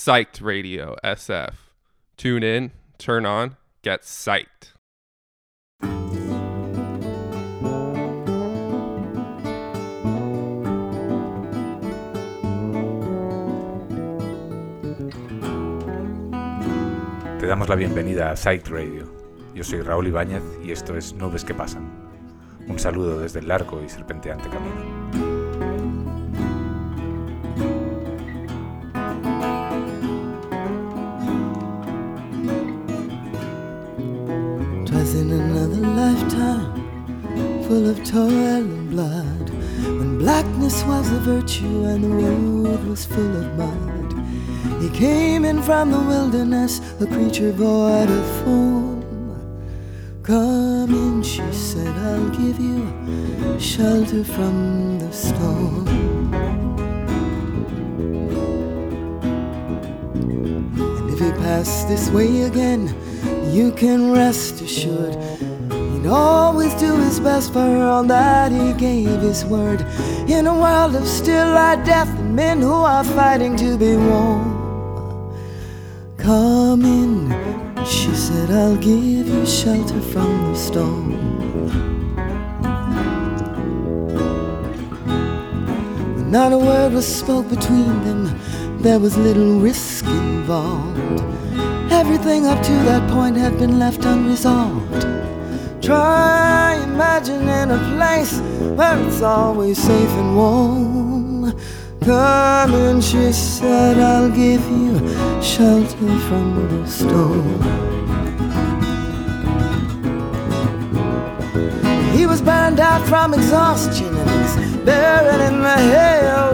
Psyched Radio SF. Tune in, turn on, get psyched. Te damos la bienvenida a Psyched Radio. Yo soy Raúl Ibáñez y esto es Nubes que Pasan. Un saludo desde el largo y serpenteante camino. Of toil and blood, when blackness was a virtue and the road was full of mud. He came in from the wilderness, a creature void of form. Come in, she said, I'll give you shelter from the storm. And if he pass this way again, you can rest assured always do his best for all that he gave his word. In a world of still light death and men who are fighting to be warm. Come in, she said, I'll give you shelter from the storm. Not a word was spoke between them, there was little risk involved. Everything up to that point had been left unresolved. Try imagining a place where it's always safe and warm. Come in, she said, I'll give you shelter from the storm. He was burned out from exhaustion and he's buried in the hail.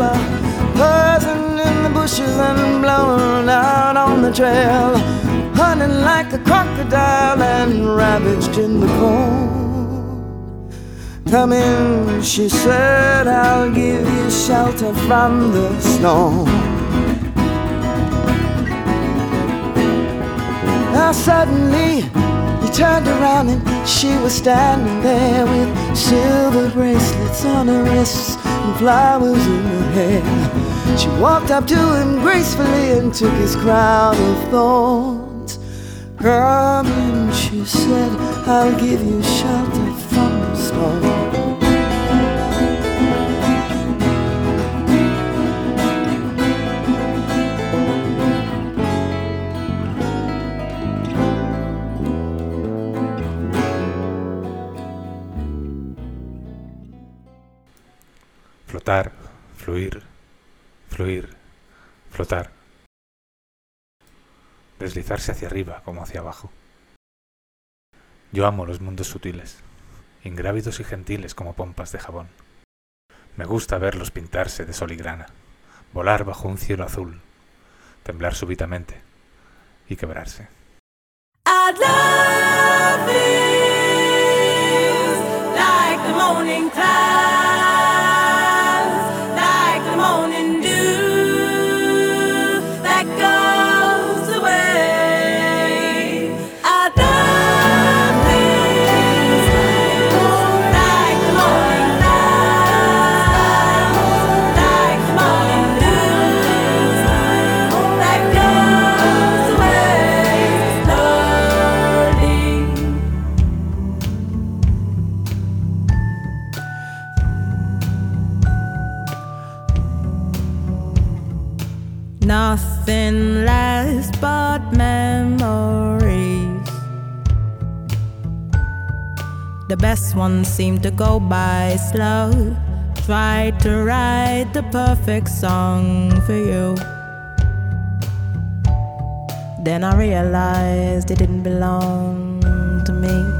Buzzing in the bushes and blown out on the trail. Hunting like a crocodile and ravaged in the cold. Come in, she said, I'll give you shelter from the storm. Now suddenly he turned around and she was standing there with silver bracelets on her wrists and flowers in her hair. She walked up to him gracefully and took his crown of thorns. Come in, she said, I'll give you shelter from the storm. Flotar, fluir, fluir, flotar. Deslizarse hacia arriba como hacia abajo. Yo amo los mundos sutiles, ingrávidos y gentiles como pompas de jabón. Me gusta verlos pintarse de sol y grana, volar bajo un cielo azul, temblar súbitamente y quebrarse. The best seem to go by slow. Tried to write the perfect song for you. Then I realized it didn't belong to me.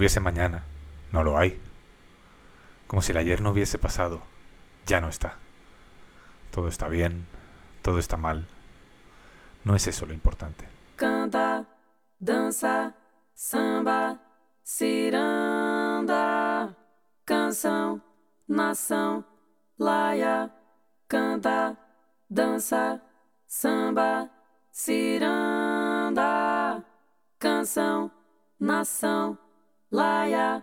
Hubiese mañana. No lo hay. Como si el ayer no hubiese pasado. Ya no está. Todo está bien. Todo está mal. No es eso lo importante. canta, dança, samba, ciranda, canção, nação, laia, canta, dança, samba, ciranda, canção, nação, laia,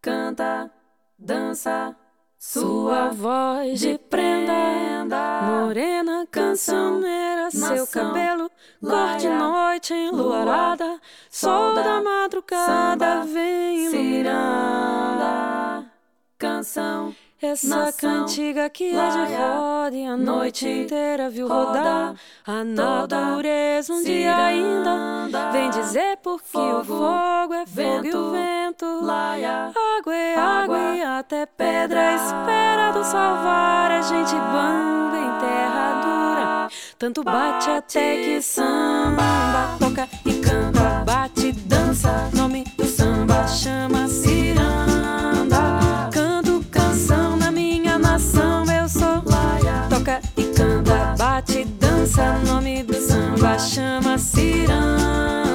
canta, dança, sua voz de prenda, morena cancioneira, seu Nação, cabelo cor de laia, noite enluarada, sol da madrugada samba, vem iluminando. ciranda, canção, Essa nação, cantiga que é de laia, roda e a noite noite, inteira viu roda, rodar a natureza um dia ainda ciranda, vem dizer porque o fogo, fogo é fogo e o vento, vento laia, água é água, água, e até pedra espera do salvar. A gente bamba em terra dura tanto bate até que samba. Toca e canta bate dança nome do samba chama ciranda. Canto canção na minha nação eu sou laia, toca e canta, bate dança, nome do samba chama ciranda.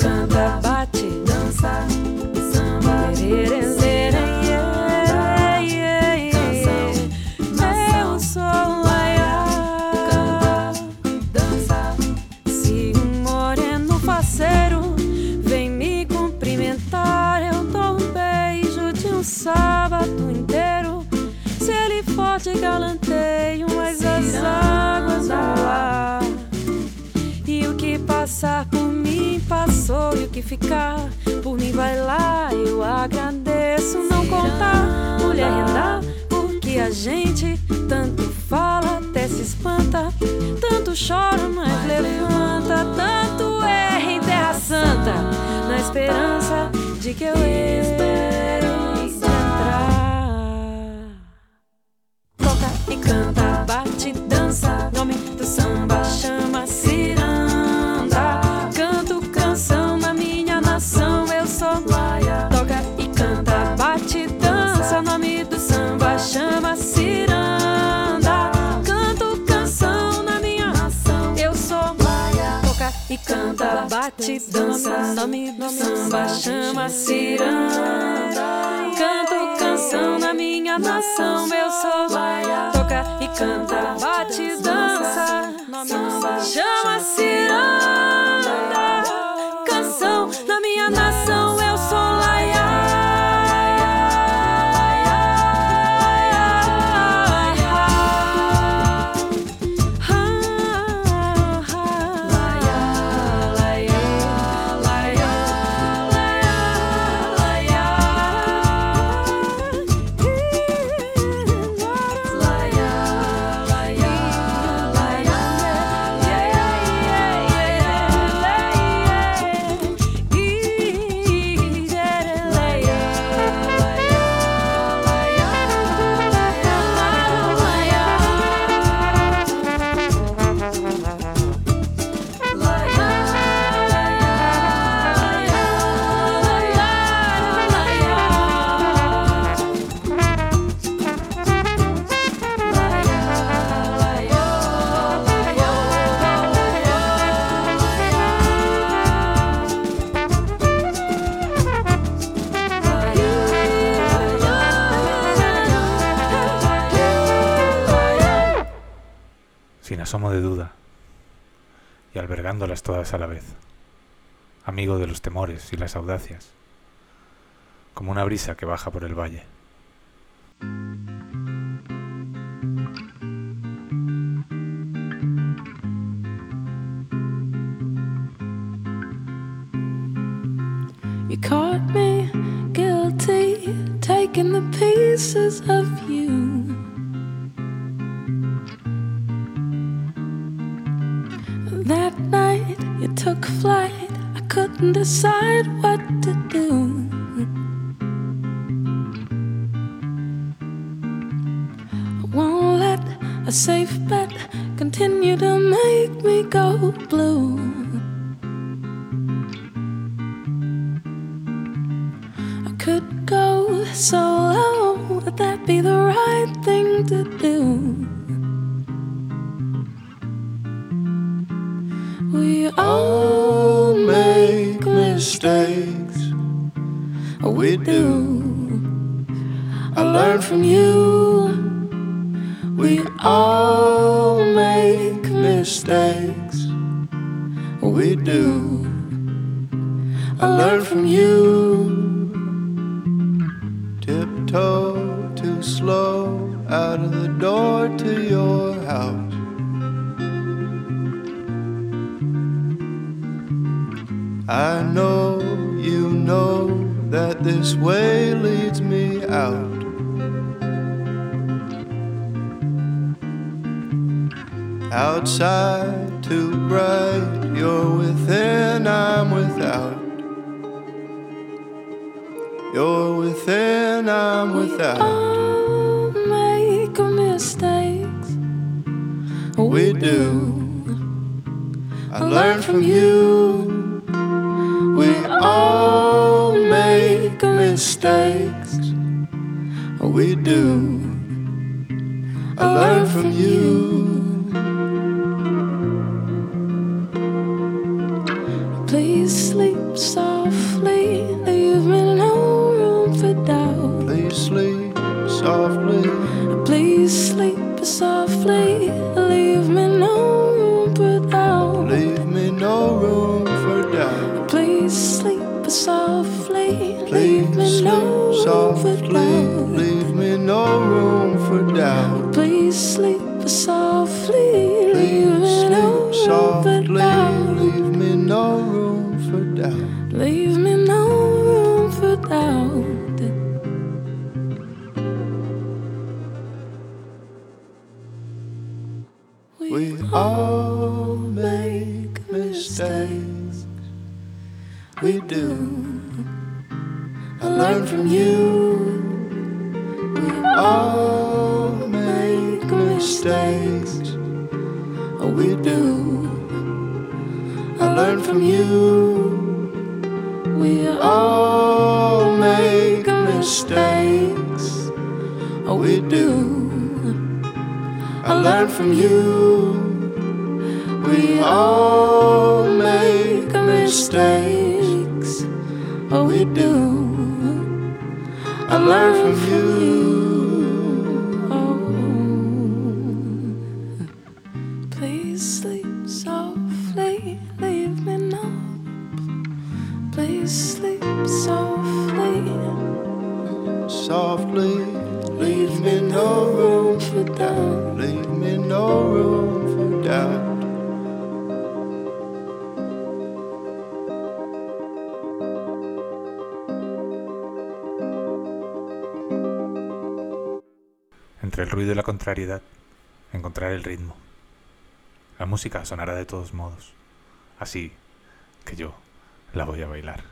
Canta, bate, dança, samba, eu sou laia. dança, Se um moreno faceiro vem me cumprimentar, eu dou um beijo de um sábado inteiro. Se ele for de galanteio, mas as águas vão lá. E o que passar e o que ficar por mim vai lá. Eu agradeço não contar, mulher andar, porque a gente tanto fala, até se espanta, tanto chora, mas levanta, tanto erra em terra santa, na esperança de que eu espere entrar. Toca e canta, bate dança, nome do dança, nome do samba chama ciranda. Canto canção na minha nação, eu sou laia, toca e canta, bate dança, samba chama ciranda. Canção na minha nação, asomo de duda y albergándolas todas a la vez, amigo de los temores y las audacias, como una brisa que baja por el valle. I learn from you. We all make mistakes. We do. I learn from you. Do. I learn from you. We all make mistakes. Oh, we do. I learn from you. We all make mistakes. Oh, we do. I learn from you. We all make mistakes. We do. I learn from you. Please sleep softly, leave me no. Please sleep softly, Softly, leave me no room for doubt. Leave me no room for doubt. El ruido y la contrariedad, encontrar el ritmo. La música sonará de todos modos, así que yo la voy a bailar.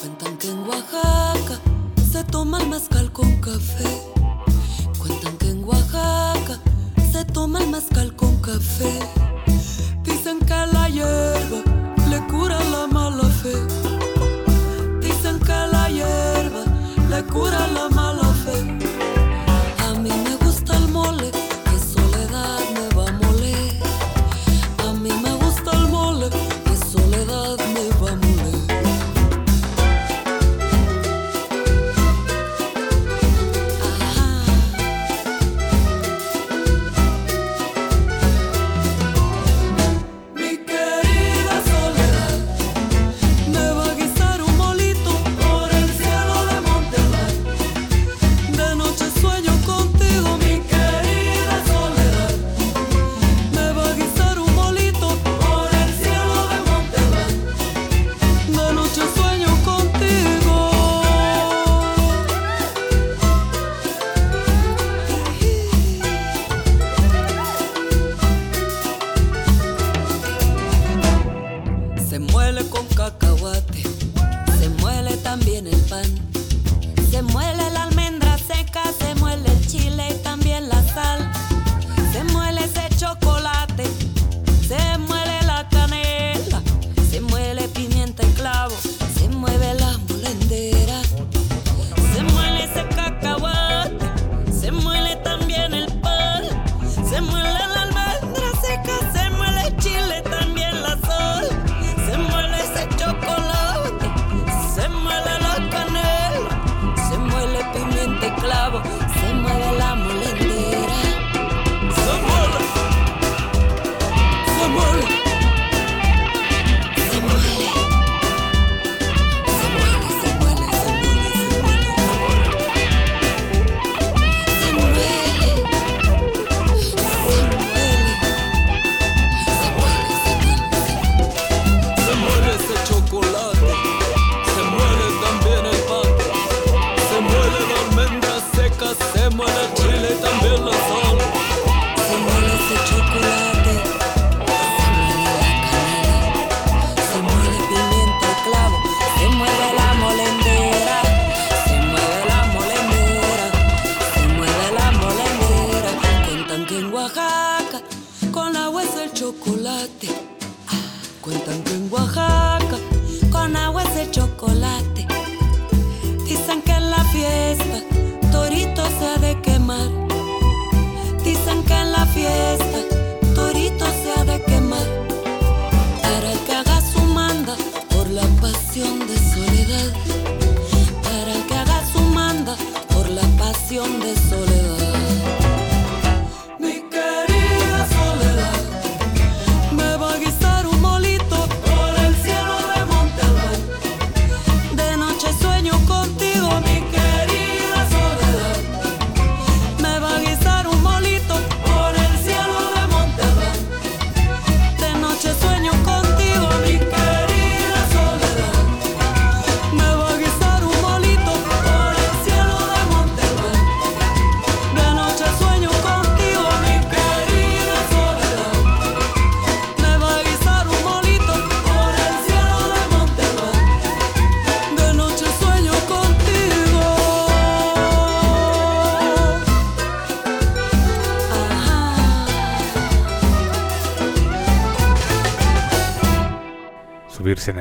Cuentan que en Oaxaca se toma el mezcal con café. Cuentan que en Oaxaca se toma el mezcal con café. Dicen que la hierba le cura la mala fe. Cura la mala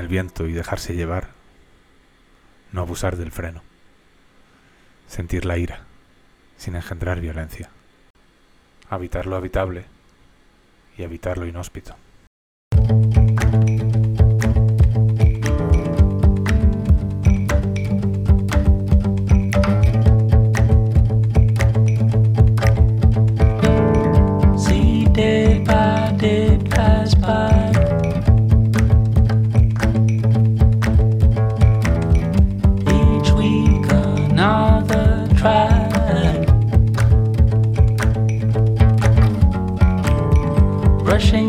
el viento y dejarse llevar. No abusar del freno. Sentir la ira, sin engendrar violencia. Habitar lo habitable y evitar lo inhóspito.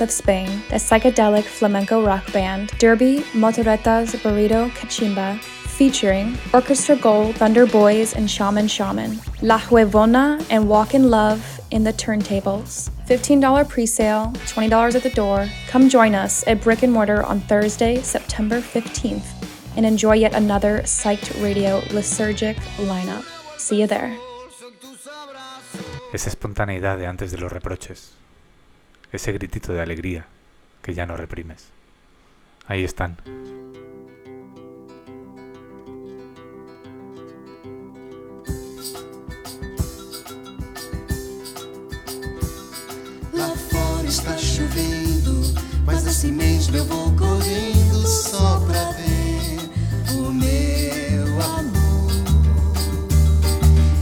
of Spain, the psychedelic flamenco rock band Derby Motoreta's Burrito Kachimba, featuring Orchestra Gold, Thunder Boys, and Shaman Shaman, La Huevona, and Walk in Love in the turntables. $15 pre-sale, $20 at the door. Come join us at Brick and Mortar on Thursday, September 15th, and enjoy yet another Psyched Radio Lysergic lineup. See you there. Esa espontaneidad de antes de los reproches. Ese gritito de alegría que ya no reprimes. Ahí están. Lá fora está chovendo, mas assim mesmo eu vou correndo só pra ver o meu amor.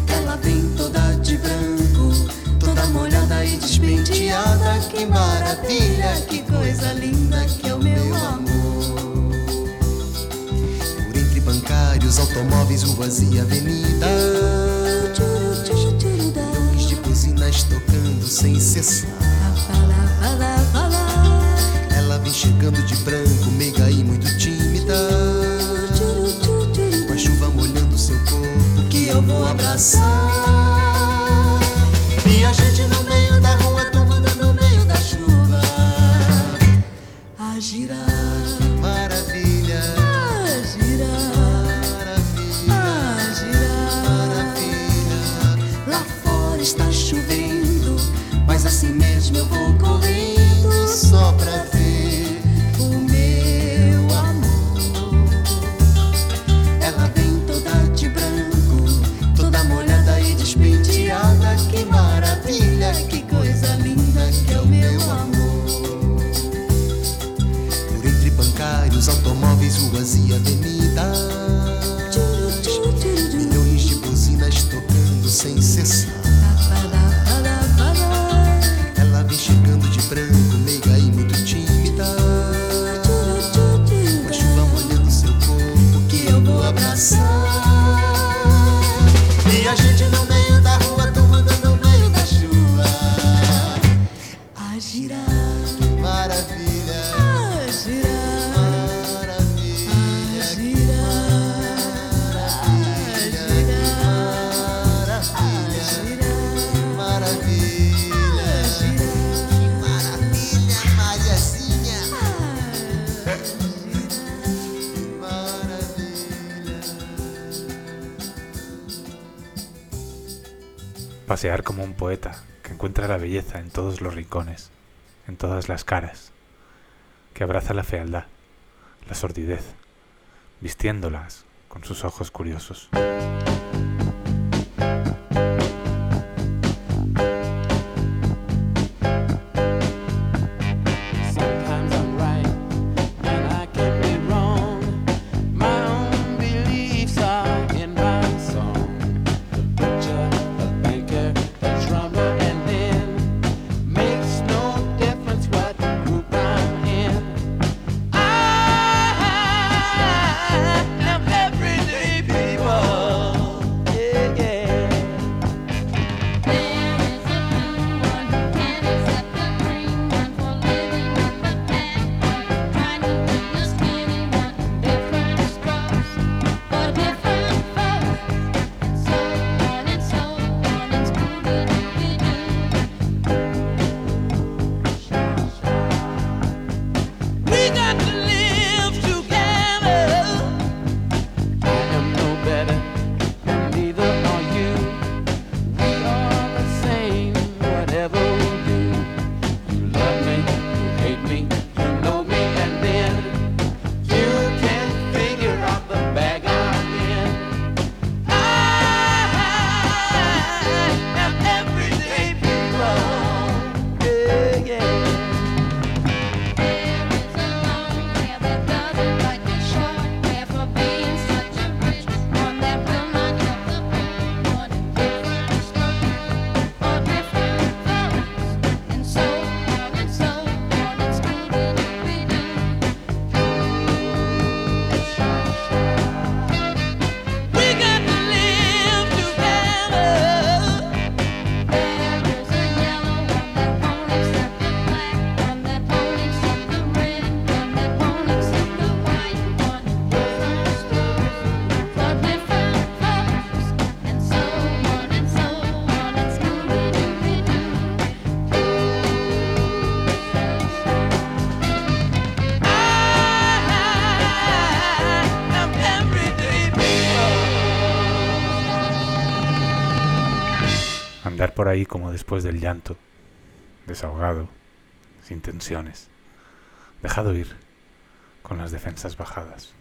Ela vem toda de branco, toda molhada e despenteada. Que maravilha, que coisa linda que é o meu amor. Por entre bancários, automóveis, ruas e avenidas. De buzinas tocando sem cessar. En todos los rincones, en todas las caras, que abraza la fealdad, la sordidez, vistiéndolas con sus ojos curiosos. Ahí como después del llanto, desahogado, sin tensiones, dejado ir, con las defensas bajadas.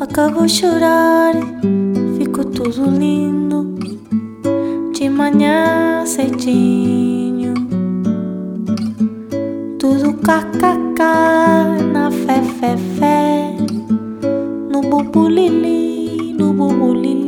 Acabo de chorar, ficou tudo lindo. De manhã cedinho Tudo kkk na fé, fé, fé No bubu lili, no bubu lindo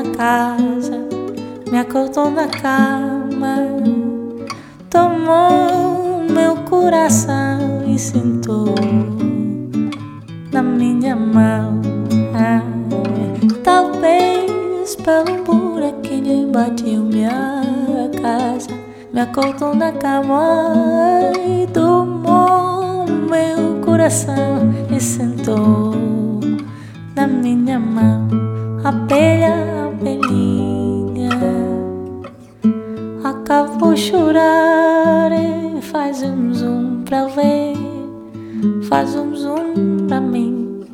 minha casa Me acordou na cama Tomou meu coração e sentou na minha mão. Talvez pelo buraquinho invadiu minha casa Me acordou na cama e tomou meu coração e sentou na minha mão. Abelha, Acabou de chorar. E faz um zoom pra ver. Faz um zoom pra mim.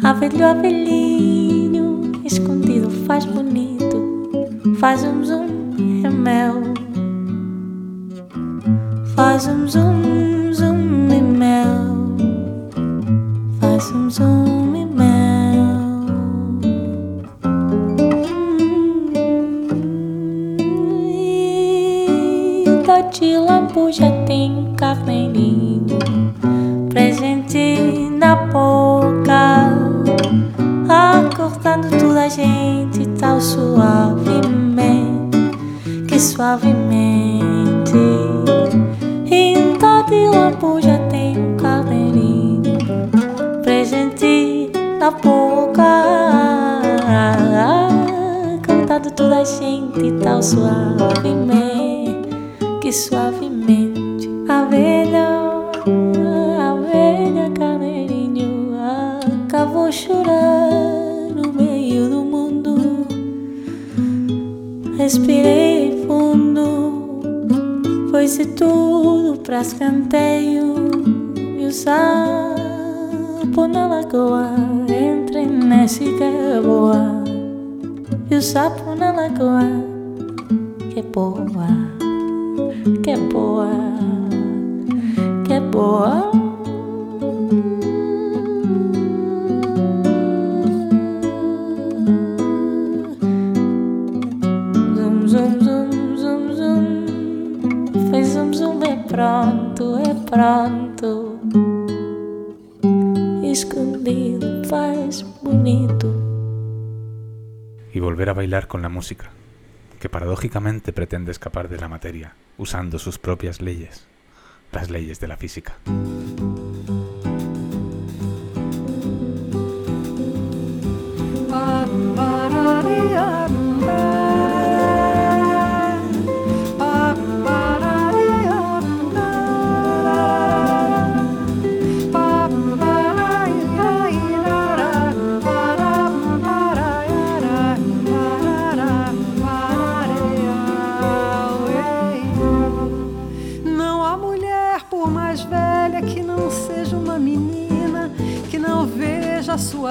Abelho, abelhinho Escondido faz bonito. Faz um zoom, é mel Faz um zoom y volver a bailar con la música, que paradójicamente pretende escapar de la materia, usando sus propias leyes, las leyes de la física.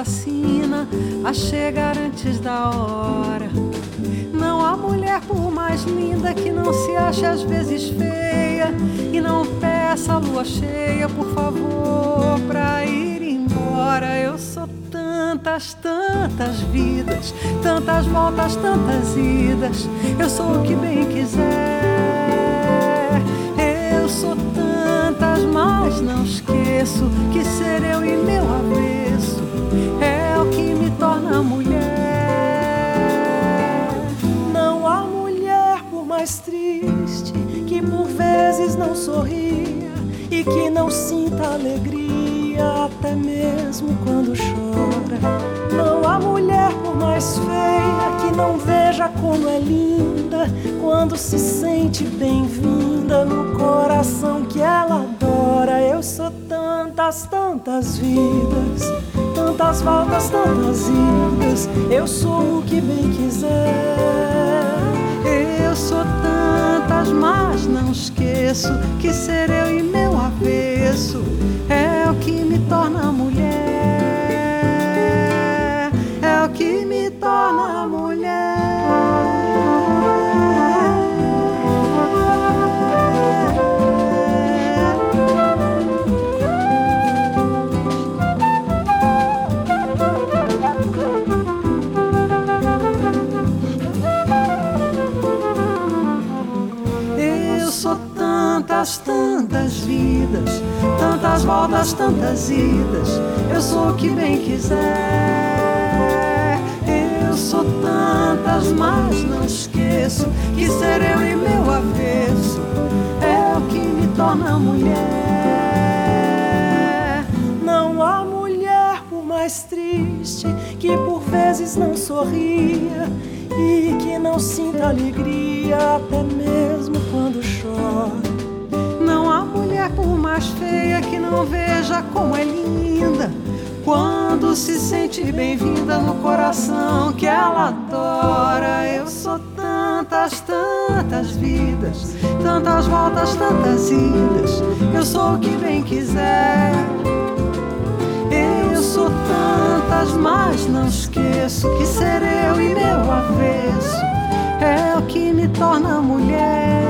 Veja a chegar antes da hora. Não há mulher, por mais linda, que não se ache às vezes feia e não peça a lua cheia, por favor, pra ir embora. Eu sou tantas, tantas vidas, tantas voltas, tantas idas. Eu sou o que bem quiser. Eu sou tantas, mas não esqueço que ser eu e meu o torna mulher. Não há mulher por mais triste que por vezes não sorria e que não sinta alegria até mesmo quando chora. mais feia que não veja como é linda quando se sente bem-vinda no coração que ela adora. Eu sou tantas, tantas vidas, tantas voltas, tantas idas. Eu sou o que bem quiser. Eu sou tantas, mas não esqueço que ser eu e meu avesso é o que me torna mulher. É o que me torna mulher. Tantas, tantas vidas, tantas voltas, tantas idas. Eu sou o que bem quiser. Eu sou tantas, mas não esqueço que ser eu e meu avesso é o que me torna mulher. Não há mulher por mais triste que por vezes não sorria e que não sinta alegria até mesmo quando chora. Por mais feia que não veja como é linda quando se sente bem-vinda no coração que ela adora. Eu sou tantas, tantas vidas, tantas voltas, tantas idas. Eu sou o que bem quiser. Eu sou tantas, mas não esqueço que ser eu e meu avesso é o que me torna mulher.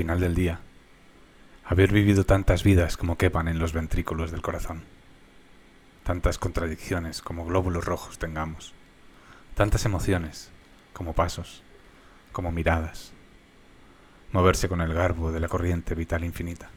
Final del día, haber vivido tantas vidas como quepan en los ventrículos del corazón, tantas contradicciones como glóbulos rojos tengamos, tantas emociones como pasos, como miradas, moverse con el garbo de la corriente vital infinita.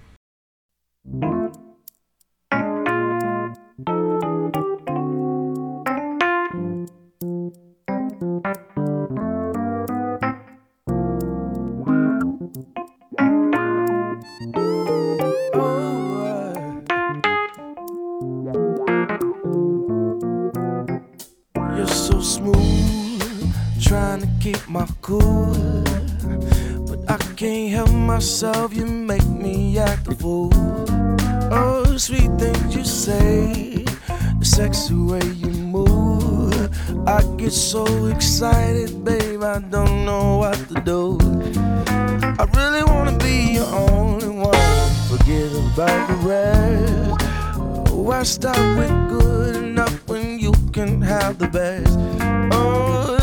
My cool. But I can't help myself, you make me act a fool. Oh, sweet things you say, the sexy way you move. I get so excited, babe, I don't know what to do. I really wanna be your only one, forget about the rest. I stop with good enough when you can have the best. Oh,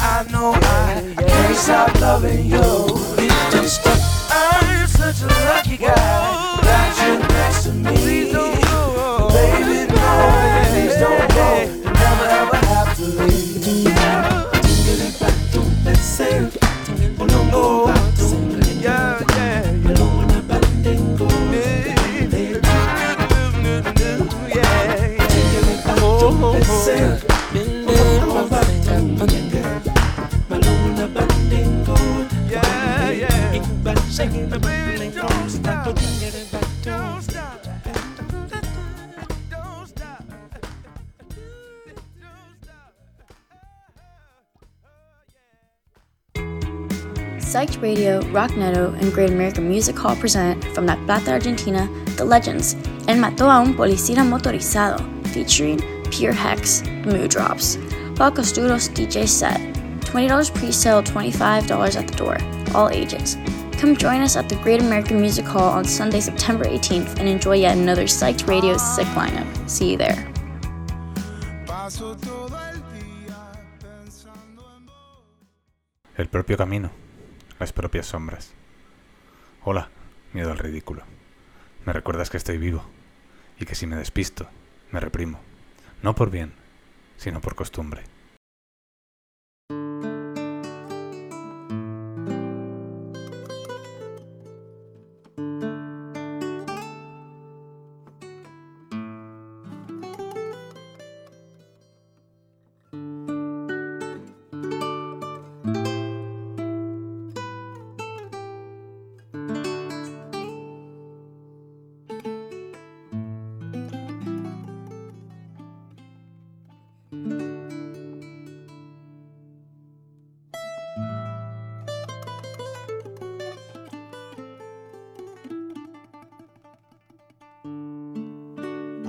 I know I can't stop loving you. Please don't. I'm such a lucky guy Psyched Radio, Rock Neto, and Great American Music Hall present from La Plata, Argentina, The Legends, and mató a un policía motorizado, featuring Pure Hex, Mood Drops. Paul Costuro's DJ set. $20 pre-sale, $25 at the door. All ages. Come join us at the Great American Music Hall on Sunday, September 18th and enjoy yet another Psyched Radio sick lineup. See you there. El propio camino, las propias sombras. Hola, miedo al ridículo. Me recuerdas que estoy vivo y que si me despisto, me reprimo. No por bien, sino por costumbre.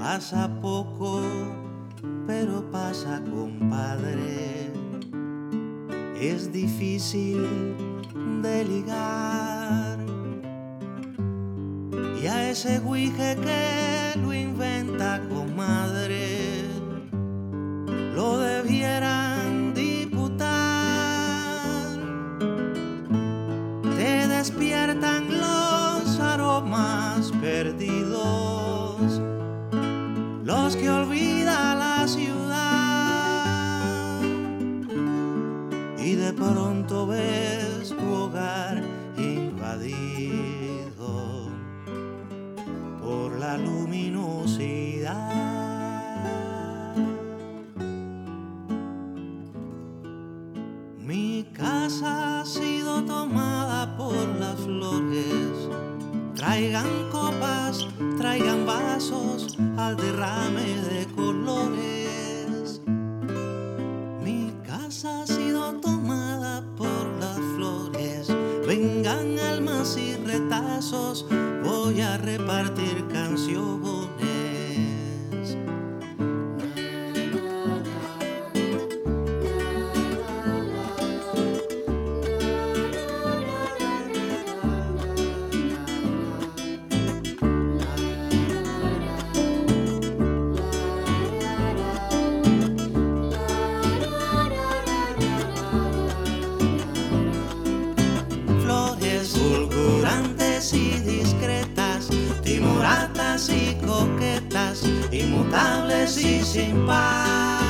Pasa poco, pero pasa, compadre. Es difícil de ligar. Y a ese guije que lo inventa, comadre, incontables y sin paz.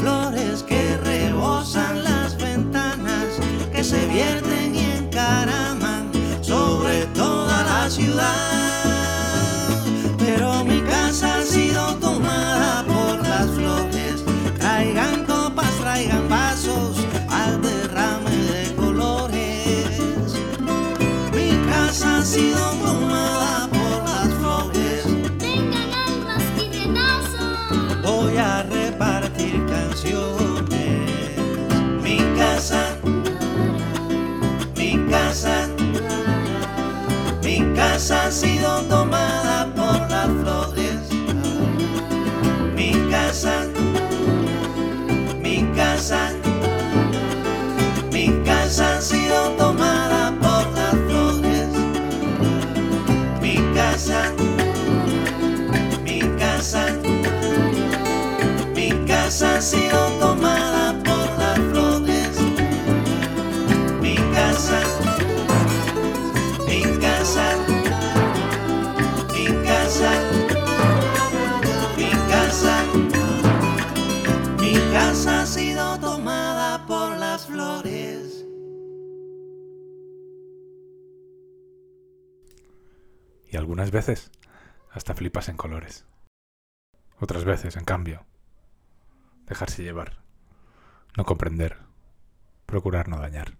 Flores que rebosan las ventanas, que se vierten y encaraman sobre toda la ciudad. Pero mi casa ha sido tomada por las flores. Traigan copas, traigan vasos al derrame de colores. Mi casa ha sido tomada. Ha sido tomada por las flores. Mi casa, mi casa, mi casa ha sido tomada por las flores. Mi casa, mi casa, mi casa ha sido tomada algunas veces hasta flipas en colores. Otras veces, en cambio, dejarse llevar, no comprender, procurar no dañar.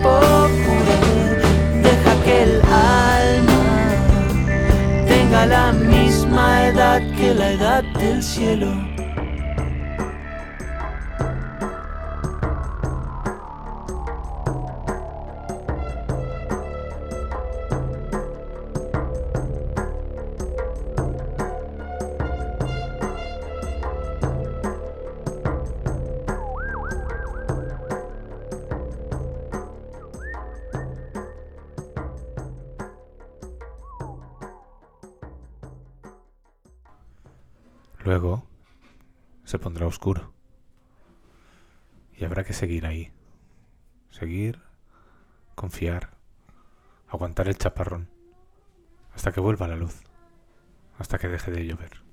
la misma edad que la edad del cielo. Oscuro. Y habrá que seguir ahí. Seguir, confiar, aguantar el chaparrón. Hasta que vuelva la luz. Hasta que deje de llover.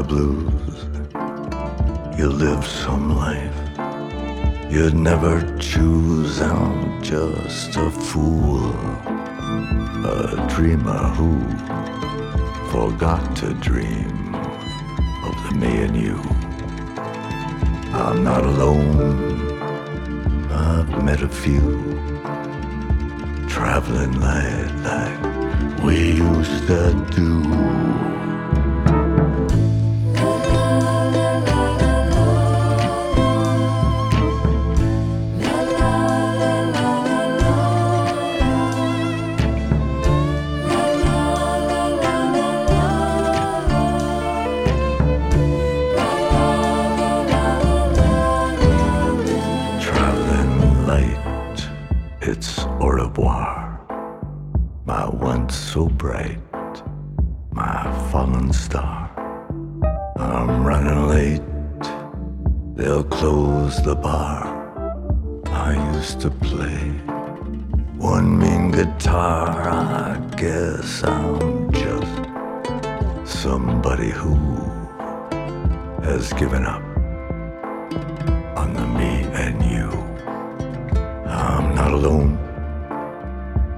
The blues. You live some life you'd never choose. I'm just a fool, a dreamer who forgot to dream of the me and you. I'm not alone. I've met a few traveling light like we used to do. Has given up on the me and you. I'm not alone.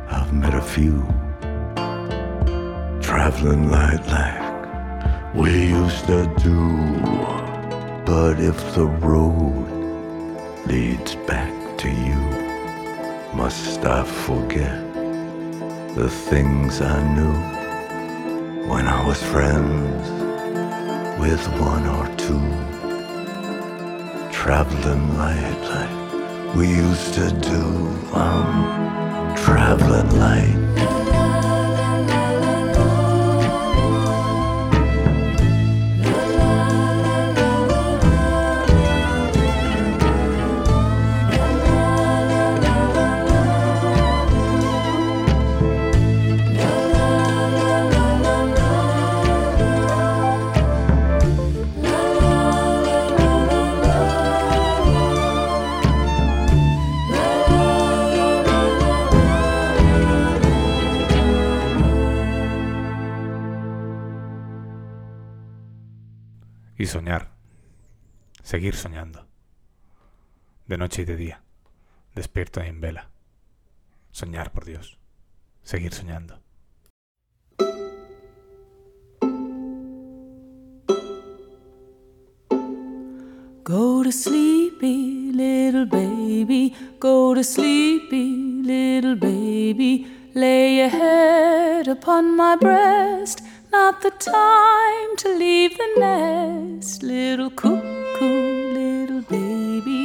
I've met a few traveling light like we used to do. But if the road leads back to you, must I forget the things I knew when I was friends with one or two? Traveling light like we used to do. I'm traveling light. Noche y de día. Despierto en vela. Soñar, por Dios. Seguir soñando. Go to sleepy little baby, go to sleepy little baby. Lay your head upon my breast, not the time to leave the nest, little cuckoo, little baby.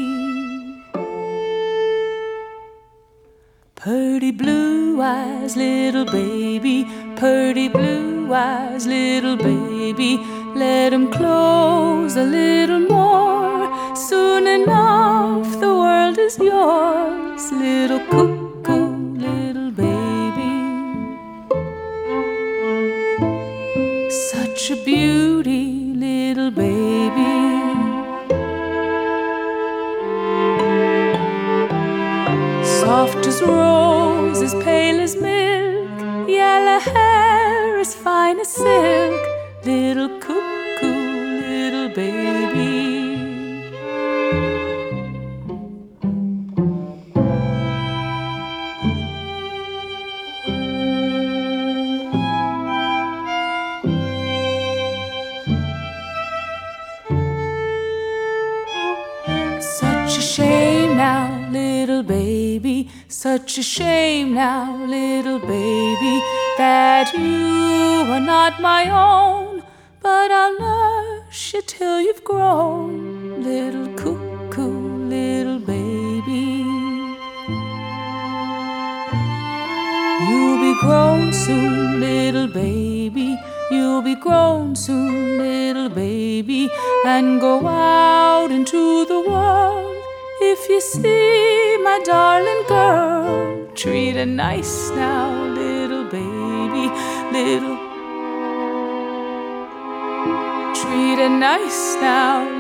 Purty blue eyes, little baby, purty blue eyes, little baby. Let 'em close a little more. Soon enough, the world is yours, little cuckoo, little baby. Such a beauty, little baby. Soft as rose, as pale as milk, yellow hair as fine as silk, little cuckoo, little baby. te cheiro. Nice now, little baby, little. Treat her nice now,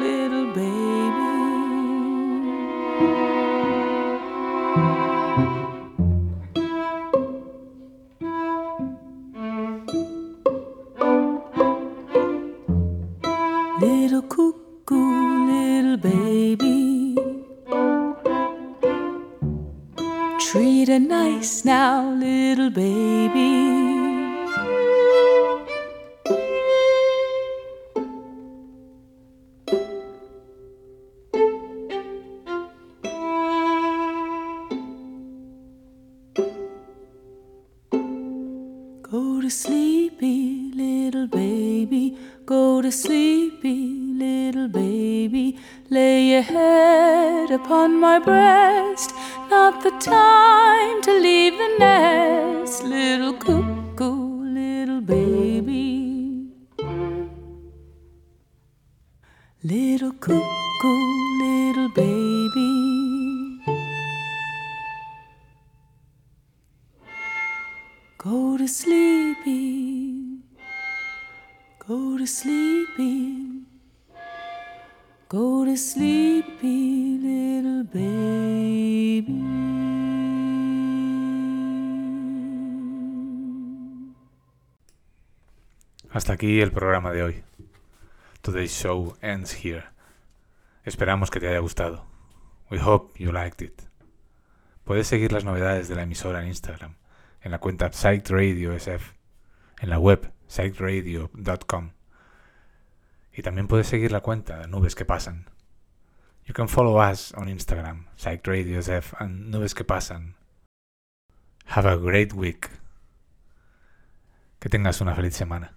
Hasta aquí el programa de hoy. Today's show ends here. Esperamos que te haya gustado. We hope you liked it. Puedes seguir las novedades de la emisora en Instagram, en la cuenta Psyched Radio SF, en la web psychedradio.com. Y también puedes seguir la cuenta Nubes que Pasan. You can follow us on Instagram, Psyched Radio SF and Nubes que Pasan. Have a great week. Que tengas una feliz semana.